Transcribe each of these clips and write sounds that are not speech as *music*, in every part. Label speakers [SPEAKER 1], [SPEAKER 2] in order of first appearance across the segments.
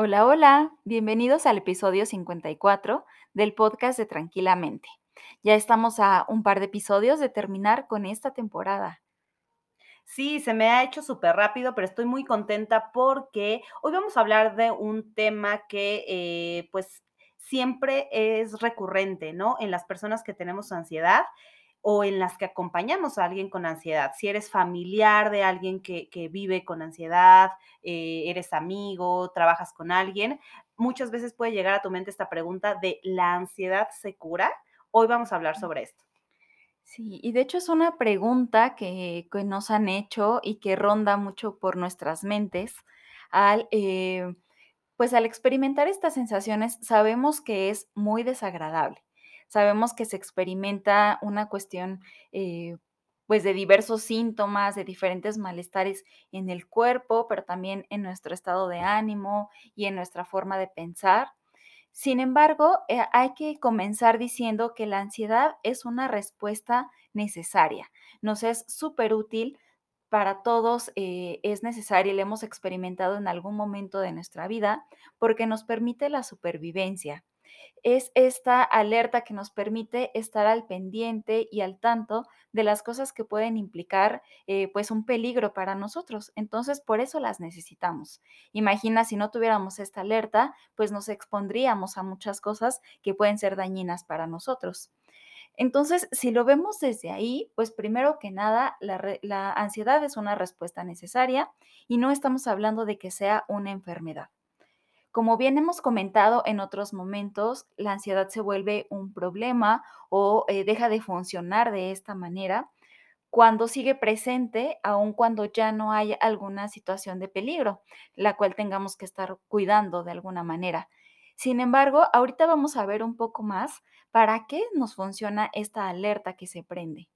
[SPEAKER 1] Hola, hola, bienvenidos al episodio 54 del podcast de Tranquilamente. Ya estamos a un par de episodios de terminar con esta temporada.
[SPEAKER 2] Sí, se me ha hecho súper rápido, pero estoy muy contenta porque hoy vamos a hablar de un tema que eh, pues siempre es recurrente, ¿no? En las personas que tenemos ansiedad o en las que acompañamos a alguien con ansiedad. Si eres familiar de alguien que, vive con ansiedad, eh, eres amigo, trabajas con alguien, muchas veces puede llegar a tu mente esta pregunta de ¿la ansiedad se cura? Hoy vamos a hablar sobre esto.
[SPEAKER 1] Sí, y de hecho es una pregunta que, nos han hecho y que ronda mucho por nuestras mentes al... Eh, pues al experimentar estas sensaciones sabemos que es muy desagradable Sabemos que se experimenta una cuestión eh, pues de diversos síntomas, de diferentes malestares en el cuerpo, pero también en nuestro estado de ánimo y en nuestra forma de pensar. Sin embargo, eh, hay que comenzar diciendo que la ansiedad es una respuesta necesaria. Nos es súper útil para todos, eh, es necesaria y la hemos experimentado en algún momento de nuestra vida porque nos permite la supervivencia es esta alerta que nos permite estar al pendiente y al tanto de las cosas que pueden implicar eh, pues un peligro para nosotros. Entonces, por eso las necesitamos. Imagina si no tuviéramos esta alerta, pues nos expondríamos a muchas cosas que pueden ser dañinas para nosotros. Entonces, si lo vemos desde ahí, pues primero que nada, la, la ansiedad es una respuesta necesaria y no estamos hablando de que sea una enfermedad. Como bien hemos comentado en otros momentos, la ansiedad se vuelve un problema o eh, deja de funcionar de esta manera cuando sigue presente, aun cuando ya no hay alguna situación de peligro, la cual tengamos que estar cuidando de alguna manera. Sin embargo, ahorita vamos a ver un poco más para qué nos funciona esta alerta que se prende.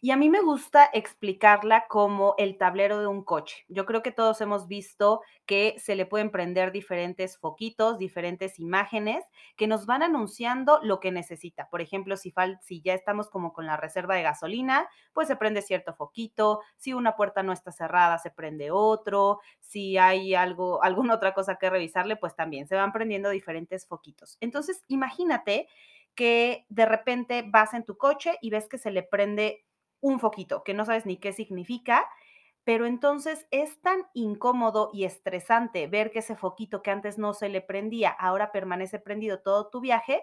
[SPEAKER 2] Y a mí me gusta explicarla como el tablero de un coche. Yo creo que todos hemos visto que se le pueden prender diferentes foquitos, diferentes imágenes que nos van anunciando lo que necesita. Por ejemplo, si, si ya estamos como con la reserva de gasolina, pues se prende cierto foquito. Si una puerta no está cerrada, se prende otro. Si hay algo, *laughs* alguna otra cosa que revisarle, pues también se van prendiendo diferentes foquitos. Entonces, imagínate que de repente vas en tu coche y ves que se le prende un foquito, que no sabes ni qué significa, pero entonces es tan incómodo y estresante ver que ese foquito que antes no se le prendía, ahora permanece prendido todo tu viaje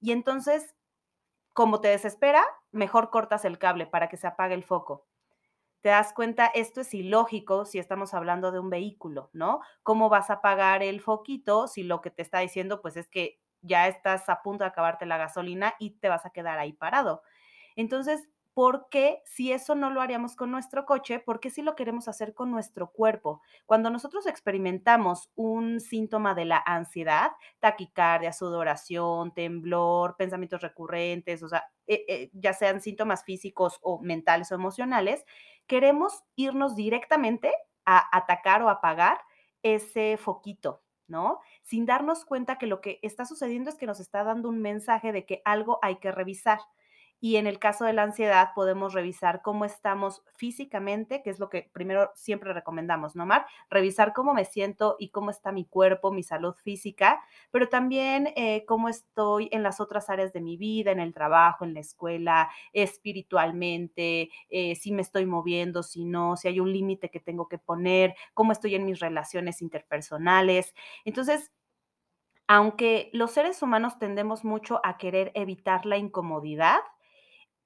[SPEAKER 2] y entonces, como te desespera, mejor cortas el cable para que se apague el foco. Te das cuenta, esto es ilógico si estamos hablando de un vehículo, ¿no? ¿Cómo vas a apagar el foquito si lo que te está diciendo pues es que ya estás a punto de acabarte la gasolina y te vas a quedar ahí parado. Entonces, ¿por qué si eso no lo haríamos con nuestro coche? ¿Por qué si lo queremos hacer con nuestro cuerpo? Cuando nosotros experimentamos un síntoma de la ansiedad, taquicardia, sudoración, temblor, pensamientos recurrentes, o sea, eh, eh, ya sean síntomas físicos o mentales o emocionales, queremos irnos directamente a atacar o apagar ese foquito, ¿no? Sin darnos cuenta que lo que está sucediendo es que nos está dando un mensaje de que algo hay que revisar. Y en el caso de la ansiedad podemos revisar cómo estamos físicamente, que es lo que primero siempre recomendamos, ¿no, Mar? Revisar cómo me siento y cómo está mi cuerpo, mi salud física, pero también eh, cómo estoy en las otras áreas de mi vida, en el trabajo, en la escuela, espiritualmente, eh, si me estoy moviendo, si no, si hay un límite que tengo que poner, cómo estoy en mis relaciones interpersonales. Entonces, aunque los seres humanos tendemos mucho a querer evitar la incomodidad,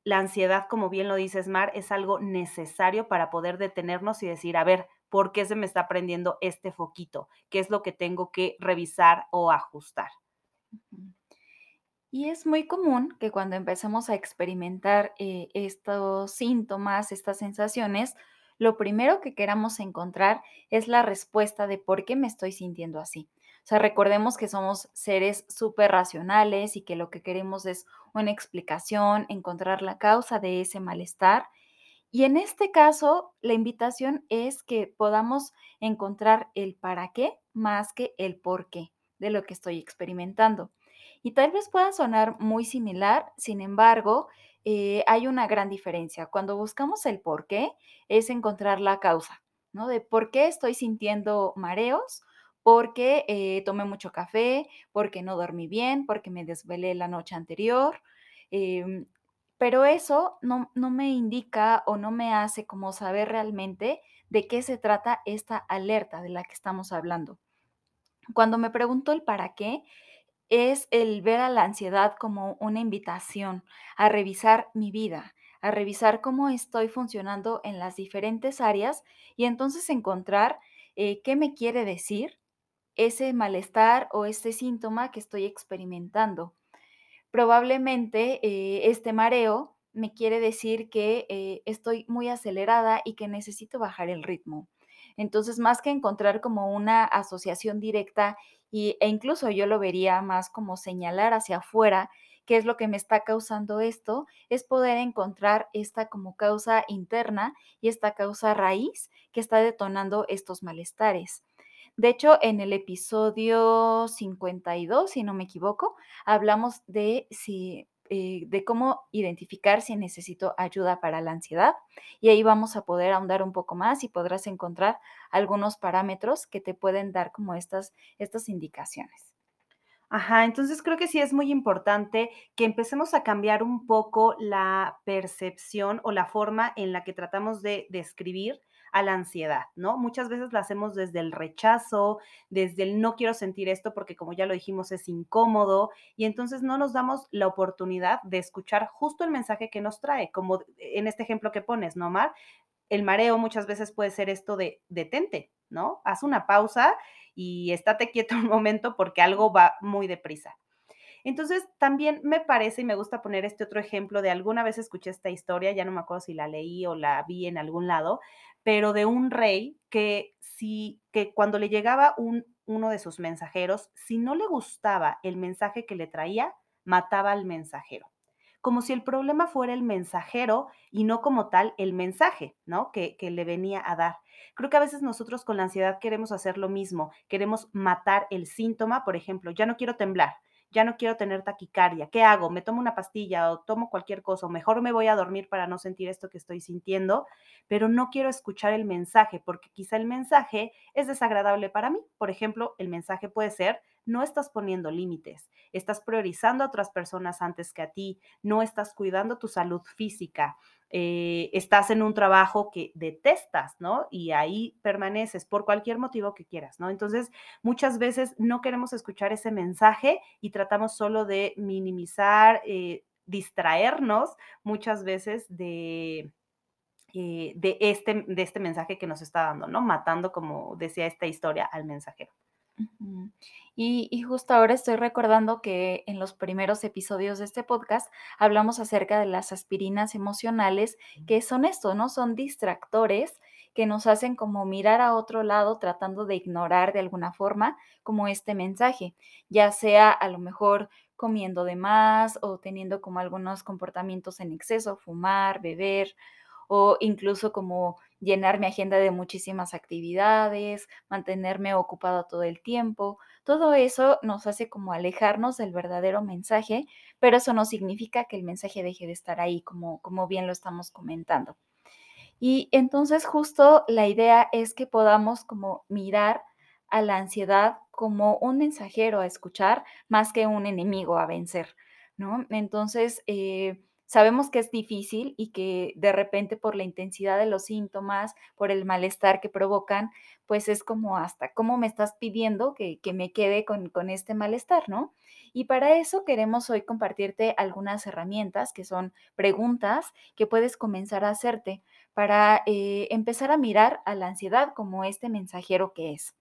[SPEAKER 2] la ansiedad, como bien lo dices, Mar, es algo necesario para poder detenernos y decir, a ver, ¿por qué se me está prendiendo este foquito? ¿Qué es lo que tengo que revisar o ajustar?
[SPEAKER 1] Y es muy común que cuando empecemos a experimentar eh, estos síntomas, estas sensaciones, lo primero que queramos encontrar es la respuesta de por qué me estoy sintiendo así. O sea, recordemos que somos seres súper racionales y que lo que queremos es una explicación, encontrar la causa de ese malestar. Y en este caso, la invitación es que podamos encontrar el para qué más que el por qué de lo que estoy experimentando. Y tal vez pueda sonar muy similar, sin embargo, eh, hay una gran diferencia. Cuando buscamos el por qué, es encontrar la causa, ¿no? De por qué estoy sintiendo mareos, porque eh, tomé mucho café, porque no dormí bien, porque me desvelé la noche anterior. Em, pero eso no, no me indica o no me hace como saber realmente de qué se trata esta alerta de la que estamos hablando. Cuando me pregunto el para qué, es el ver a la ansiedad como una invitación a revisar mi vida, a revisar cómo estoy funcionando en las diferentes áreas y entonces encontrar eh, qué me quiere decir ese malestar o ese síntoma que estoy experimentando. Probablemente eh, este mareo me quiere decir que eh, estoy muy acelerada y que necesito bajar el ritmo. Entonces, más que encontrar como una asociación directa y, e incluso yo lo vería más como señalar hacia afuera qué es lo que me está causando esto, es poder encontrar esta como causa interna y esta causa raíz que está detonando estos malestares. De hecho, en el episodio 52, si no me equivoco, hablamos eh, de cómo identificar si necesito ayuda para la ansiedad y ahí vamos a poder ahondar un poco más y podrás encontrar algunos parámetros que te pueden dar como estas, estas indicaciones.
[SPEAKER 2] Ajá, entonces creo que sí es muy importante que empecemos a cambiar un poco la percepción o la forma en la que tratamos de describir a la ansiedad, ¿no? Muchas veces la hacemos desde el rechazo, desde el no quiero sentir esto porque como ya lo dijimos es incómodo y entonces no nos damos la oportunidad de escuchar justo el mensaje que nos trae, como en este ejemplo que pones, ¿no, Mar? El mareo muchas veces puede ser esto de detente, ¿no? Haz una pausa y estate quieto *laughs* un momento porque algo va muy deprisa. Entonces, también me parece y me gusta poner este otro ejemplo de alguna vez escuché esta historia, ya no me acuerdo si la leí o la vi en algún lado, pero de un rey que si que cuando le llegaba un, uno de sus mensajeros, si no le gustaba el mensaje que le traía, mataba al mensajero. Como si el problema fuera el mensajero y no como tal el mensaje, ¿no? Que, que le venía a dar. Creo que a veces nosotros con la ansiedad queremos hacer lo mismo, queremos matar el síntoma, por ejemplo, ya no quiero temblar, ya no quiero tener taquicardia, ¿qué hago? ¿Me tomo una pastilla o tomo cualquier cosa? O mejor me voy a dormir para no sentir esto que estoy sintiendo, pero no quiero escuchar el mensaje porque quizá el mensaje es desagradable para mí. Por ejemplo, el mensaje puede ser, no estás poniendo límites, estás priorizando a otras personas antes que a ti, no estás cuidando tu salud física, eh, estás en un trabajo que detestas, ¿no? Y ahí permaneces por cualquier motivo que quieras, ¿no? Entonces, muchas veces no queremos escuchar ese mensaje y tratamos solo de minimizar, eh, distraernos muchas veces de, eh, de, este, de este mensaje que nos está dando, ¿no? Matando, como decía esta historia, al mensajero.
[SPEAKER 1] Y, justo ahora estoy recordando que en los primeros episodios de este podcast hablamos acerca de las aspirinas emocionales, que son esto, ¿no? Son distractores que nos hacen como mirar a otro lado tratando de ignorar de alguna forma como este mensaje, ya sea a lo mejor comiendo de más o teniendo como algunos comportamientos en exceso, fumar, beber o incluso como llenar mi agenda de muchísimas actividades, mantenerme ocupado todo el tiempo. Todo eso nos hace como alejarnos del verdadero mensaje, pero eso no significa que el mensaje deje de estar ahí, como, como bien lo estamos comentando. Y entonces justo la idea es que podamos como mirar a la ansiedad como un mensajero a escuchar más que un enemigo a vencer, ¿no? Entonces, eh, Sabemos que es difícil y que de repente por la intensidad de los síntomas, por el malestar que provocan, pues es como hasta cómo me estás pidiendo que, me quede con, este malestar, ¿no? Y para eso queremos hoy compartirte algunas herramientas que son preguntas que puedes comenzar a hacerte para eh, empezar a mirar a la ansiedad como este mensajero que es.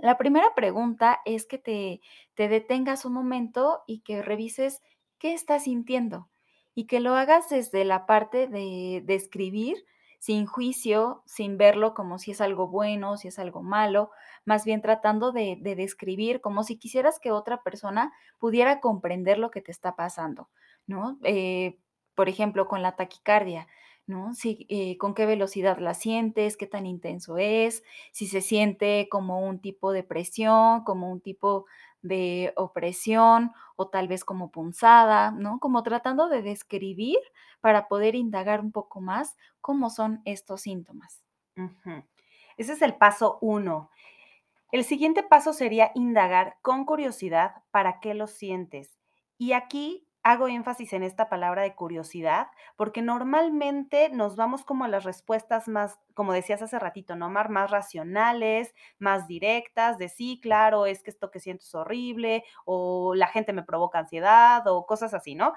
[SPEAKER 1] La primera pregunta es que te, te detengas un momento y que revises qué estás sintiendo y que lo hagas desde la parte de, de escribir sin juicio, sin verlo como si es algo bueno, si es algo malo, más bien tratando de, de describir como si quisieras que otra persona pudiera comprender lo que te está pasando, ¿no? Eh, por ejemplo, con la taquicardia. ¿no? Si, eh, con qué velocidad la sientes, qué tan intenso es, si se siente como un tipo de presión, como un tipo de opresión o tal vez como punzada, ¿no? Como tratando de describir para poder indagar un poco más cómo son estos síntomas.
[SPEAKER 2] Ese es el paso uno. El siguiente paso sería indagar con curiosidad para qué lo sientes. Y aquí hago énfasis en esta palabra de curiosidad, porque normalmente nos vamos como a las respuestas más, como decías hace ratito, ¿no? Más racionales, más directas, de sí, claro, es que esto que siento es horrible, o la gente me provoca ansiedad, o cosas así, ¿no?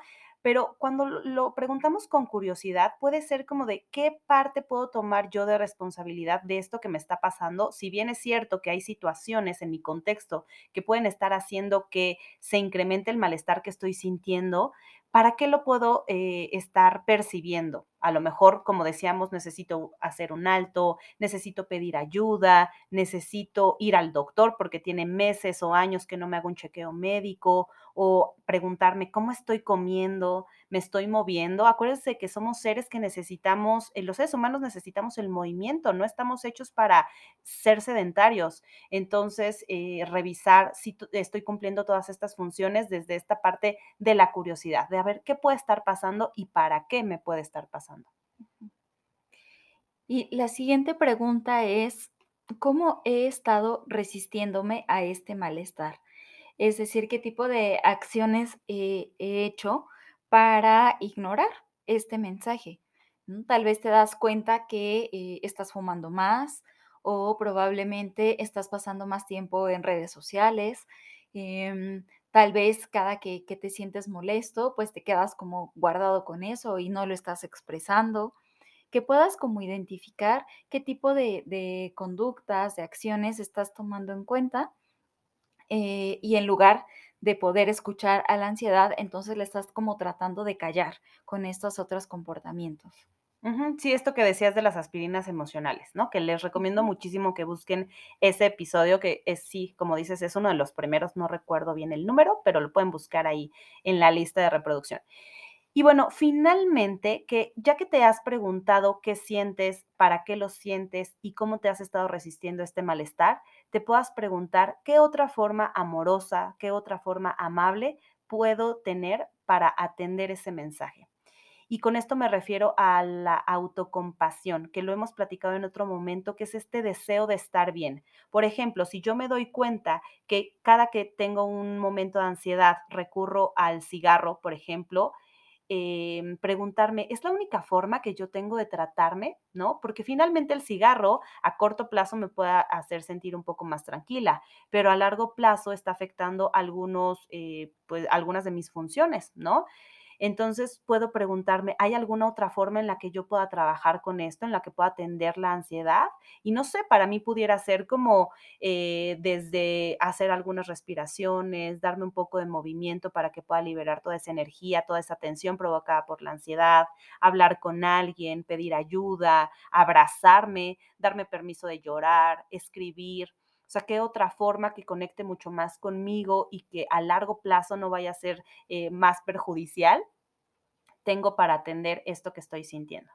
[SPEAKER 2] Pero cuando lo preguntamos con curiosidad, puede ser como de, ¿qué parte puedo tomar yo de responsabilidad de esto que me está pasando? Si bien es cierto que hay situaciones en mi contexto que pueden estar haciendo que se incremente el malestar que estoy sintiendo, ¿para qué lo puedo, eh, estar percibiendo? A lo mejor, como decíamos, necesito hacer un alto, necesito pedir ayuda, necesito ir al doctor porque tiene meses o años que no me hago un chequeo médico, o preguntarme cómo estoy comiendo, me estoy moviendo. Acuérdense que somos seres que necesitamos, eh, los seres humanos necesitamos el movimiento, no estamos hechos para ser sedentarios. Entonces, eh, revisar si estoy cumpliendo todas estas funciones desde esta parte de la curiosidad, de a ver qué puede estar pasando y para qué me puede estar pasando.
[SPEAKER 1] Y la siguiente pregunta es, ¿cómo he estado resistiéndome a este malestar? Es decir, ¿qué tipo de acciones he hecho para ignorar este mensaje? Tal vez te das cuenta que, eh, estás fumando más o probablemente estás pasando más tiempo en redes sociales, em, tal vez cada que te sientes molesto, pues, te quedas como guardado con eso y no lo estás expresando que puedas como identificar qué tipo de, de conductas, de acciones estás tomando en cuenta eh, y en lugar de poder escuchar a la ansiedad, entonces le estás como tratando de callar con estos otros comportamientos.
[SPEAKER 2] Sí, esto que decías de las aspirinas emocionales, ¿no? Que les recomiendo muchísimo que busquen ese episodio que es, sí, como dices, es uno de los primeros, no recuerdo bien el número, pero lo pueden buscar ahí en la lista de reproducción. Y bueno, finalmente, que ya que te has preguntado qué sientes, para qué lo sientes y cómo te has estado resistiendo este malestar, te puedas preguntar qué otra forma amorosa, qué otra forma amable puedo tener para atender ese mensaje. Y con esto me refiero a la autocompasión, que lo hemos platicado en otro momento, que es este deseo de estar bien. Por ejemplo, si yo me doy cuenta que cada que tengo un momento de ansiedad recurro al cigarro, por ejemplo, em, preguntarme, ¿es la única forma que yo tengo de tratarme? ¿No? Porque finalmente el cigarro a corto plazo me puede hacer sentir un poco más tranquila, pero a largo plazo está afectando algunos, eh, pues, algunas de mis funciones, ¿no? Entonces, puedo preguntarme, ¿hay alguna otra forma en la que yo pueda trabajar con esto, en la que pueda atender la ansiedad? Y no sé, para mí pudiera ser como, eh, desde hacer algunas respiraciones, darme un poco de movimiento para que pueda liberar toda esa energía, toda esa tensión provocada por la ansiedad, hablar con alguien, pedir ayuda, abrazarme, darme permiso de llorar, escribir. O sea, ¿qué otra forma que conecte mucho más conmigo y que a largo plazo no vaya a ser, eh, más perjudicial? tengo para atender esto que estoy sintiendo.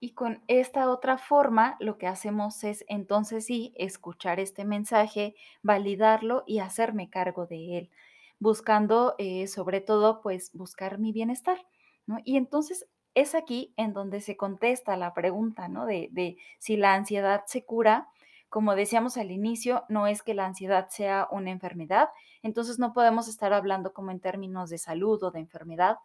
[SPEAKER 1] Y con esta otra forma, lo que hacemos es entonces sí, escuchar este mensaje, validarlo y hacerme cargo de él, buscando eh, sobre todo, pues buscar mi bienestar, ¿no? Y entonces es aquí en donde se contesta la pregunta, ¿no? De si la ansiedad se cura. Como decíamos al inicio, no es que la ansiedad sea una enfermedad, entonces no podemos estar hablando como en términos de salud o de enfermedad,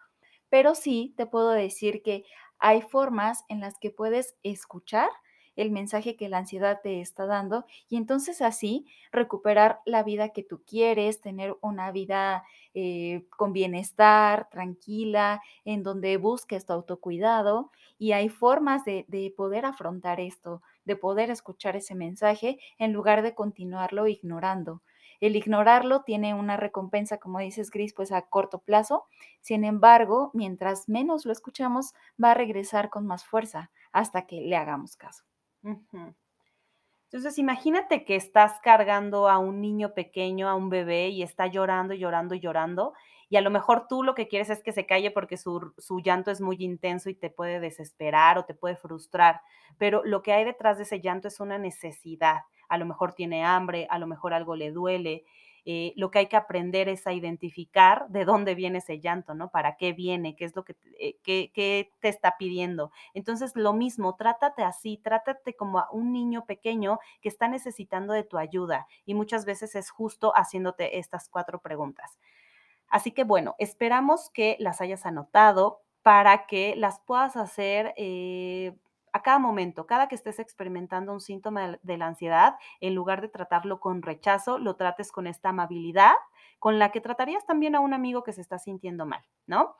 [SPEAKER 1] pero sí te puedo decir que hay formas en las que puedes escuchar el mensaje que la ansiedad te está dando y entonces así recuperar la vida que tú quieres, tener una vida eh, con bienestar, tranquila, en donde busques tu autocuidado y hay formas de, de poder afrontar esto, de poder escuchar ese mensaje en lugar de continuarlo ignorando. El ignorarlo tiene una recompensa, como dices, Gris, pues a corto plazo, sin embargo, mientras menos lo escuchamos, va a regresar con más fuerza. hasta que le hagamos caso.
[SPEAKER 2] Entonces, imagínate que estás cargando a un niño pequeño, a un bebé, y está llorando, llorando, llorando, y a lo mejor tú lo que quieres es que se calle porque su su llanto es muy intenso y te puede desesperar o te puede frustrar, pero lo que hay detrás de ese llanto es una necesidad. A lo mejor tiene hambre, a lo mejor algo le duele, eh, lo que hay que aprender es a identificar de dónde viene ese llanto, ¿no? ¿Para qué viene? ¿Qué es lo que, eh, qué qué te está pidiendo? Entonces, lo mismo, trátate así, trátate como a un niño pequeño que está necesitando de tu ayuda, y muchas veces es justo haciéndote estas 4 preguntas. Así que, bueno, esperamos que las hayas anotado para que las puedas hacer, eh, a cada momento, cada que estés experimentando un síntoma de la ansiedad, en lugar de tratarlo con rechazo, lo trates con esta amabilidad con la que tratarías también a un amigo que se está sintiendo mal, ¿no?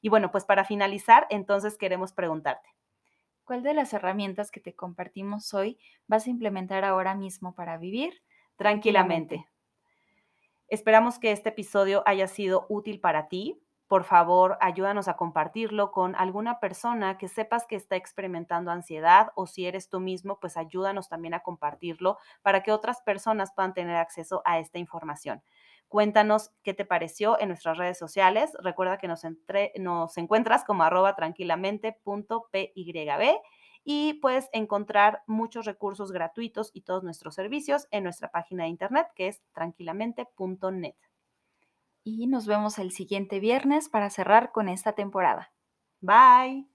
[SPEAKER 2] Y bueno, pues para finalizar, entonces queremos preguntarte
[SPEAKER 1] ¿Cuál de las herramientas que te compartimos hoy vas a implementar ahora mismo para vivir
[SPEAKER 2] tranquilamente? Esperamos que este episodio haya sido útil para ti. Por favor, ayúdanos a compartirlo con alguna persona que sepas que está experimentando ansiedad, o si eres tú mismo, pues ayúdanos también a compartirlo para que otras personas puedan tener acceso a esta información. Cuéntanos qué te pareció en nuestras redes sociales. Recuerda que nos encuentras como arroba tranquilamente.pyb, y puedes encontrar muchos recursos gratuitos y todos nuestros servicios en nuestra página de Internet, que es tranquilamente.net.
[SPEAKER 1] Y nos vemos el siguiente viernes para cerrar con esta temporada.
[SPEAKER 2] Bye.